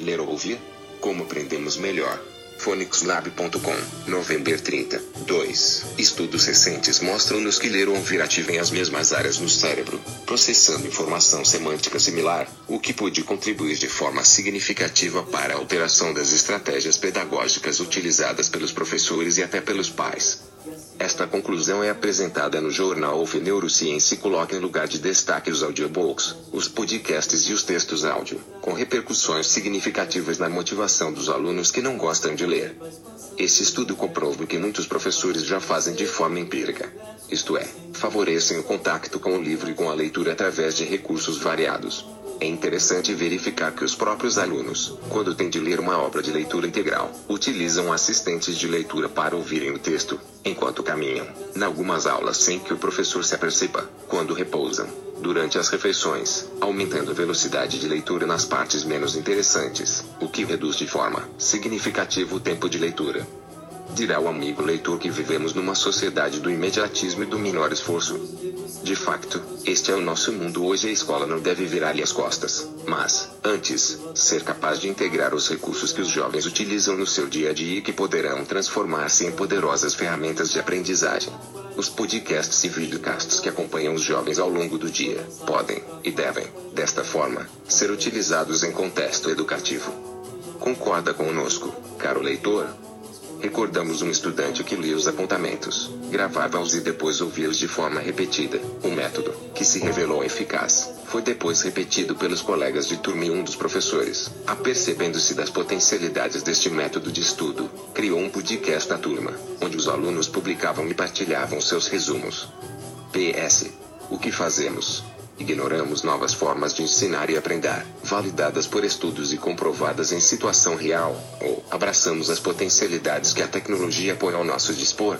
Ler ou ouvir? Como aprendemos melhor? phonixlab.com, novembro 30, 2. Estudos recentes mostram-nos que ler ou ouvir ativem as mesmas áreas no cérebro, processando informação semântica similar, o que pode contribuir de forma significativa para a alteração das estratégias pedagógicas utilizadas pelos professores e até pelos pais. Esta conclusão é apresentada no jornal of Neuroscience e coloca em lugar de destaque os audiobooks, os podcasts e os textos áudio, com repercussões significativas na motivação dos alunos que não gostam de ler. Esse estudo comprova que muitos professores já fazem de forma empírica. Isto é, favorecem o contato com o livro e com a leitura através de recursos variados. É interessante verificar que os próprios alunos, quando têm de ler uma obra de leitura integral, utilizam assistentes de leitura para ouvirem o texto, enquanto caminham, em algumas aulas sem que o professor se aperceba, quando repousam, durante as refeições, aumentando a velocidade de leitura nas partes menos interessantes, o que reduz de forma significativa o tempo de leitura. Dirá o amigo leitor que vivemos numa sociedade do imediatismo e do menor esforço. De facto, este é o nosso mundo hoje e a escola não deve virar-lhe as costas, mas, antes, ser capaz de integrar os recursos que os jovens utilizam no seu dia a dia e que poderão transformar-se em poderosas ferramentas de aprendizagem. Os podcasts e videocasts que acompanham os jovens ao longo do dia podem, e devem, desta forma, ser utilizados em contexto educativo. Concorda conosco, caro leitor? Recordamos um estudante que lia os apontamentos, gravava-os e depois ouvia-os de forma repetida. O método, que se revelou eficaz, foi depois repetido pelos colegas de turma e um dos professores, apercebendo-se das potencialidades deste método de estudo, criou um podcast da turma, onde os alunos publicavam e partilhavam seus resumos. PS. O que fazemos? Ignoramos novas formas de ensinar e aprender, validadas por estudos e comprovadas em situação real, ou abraçamos as potencialidades que a tecnologia põe ao nosso dispor.